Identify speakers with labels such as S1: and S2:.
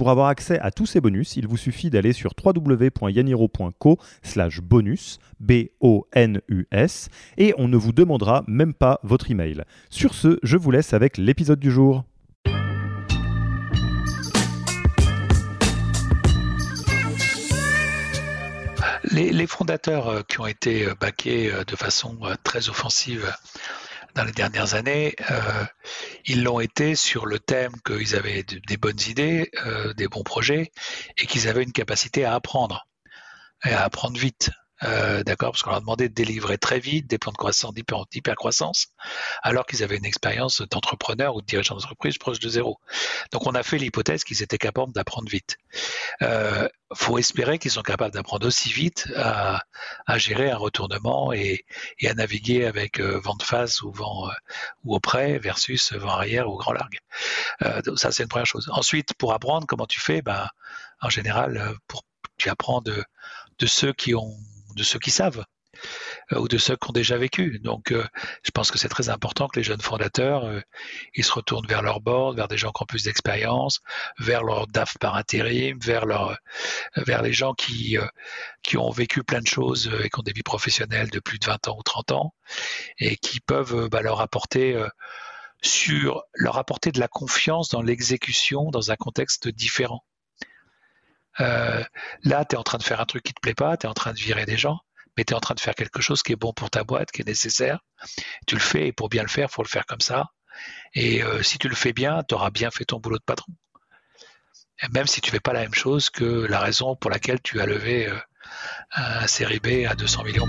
S1: Pour avoir accès à tous ces bonus, il vous suffit d'aller sur www.yaniro.co slash bonus, B-O-N-U-S, et on ne vous demandera même pas votre email. Sur ce, je vous laisse avec l'épisode du jour.
S2: Les, fondateurs euh, qui ont été euh, baqués euh, de façon très offensive dans les dernières années, euh, ils l'ont été sur le thème qu'ils avaient des bonnes idées, euh, des bons projets, et qu'ils avaient une capacité à apprendre, et à apprendre vite. Euh, d'accord, parce qu'on leur demandait de délivrer très vite des plans de croissance, d'hypercroissance, alors qu'ils avaient une expérience d'entrepreneur ou de dirigeant d'entreprise proche de zéro. Donc on a fait l'hypothèse qu'ils étaient capables d'apprendre vite. Euh, faut espérer qu'ils sont capables d'apprendre aussi vite à, gérer un retournement et, à naviguer avec euh, vent de face ou vent euh, ou auprès versus vent arrière ou grand largue. Euh, ça c'est une première chose. Ensuite, pour apprendre, comment tu fais? Ben en général, pour tu apprends de, de ceux qui ont de ceux qui savent euh, ou de ceux qui ont déjà vécu. Donc, euh, je pense que c'est très important que les jeunes fondateurs, euh, ils se retournent vers leur board, vers des gens qui ont plus d'expérience, vers leur DAF par intérim, vers vers les gens qui qui ont vécu plein de choses et qui ont des vies professionnelles de plus de 20 ans ou 30 ans et qui peuvent bah, leur apporter sur leur apporter de la confiance dans l'exécution dans un contexte différent. Euh, là, tu es en train de faire un truc qui te plaît pas, tu es en train de virer des gens, mais tu es en train de faire quelque chose qui est bon pour ta boîte, qui est nécessaire. Tu le fais et pour bien le faire, faut le faire comme ça. Et euh, si tu le fais bien, tu auras bien fait ton boulot de patron. même si tu fais pas la même chose que la raison pour laquelle tu as levé euh, un série B à 200 millions.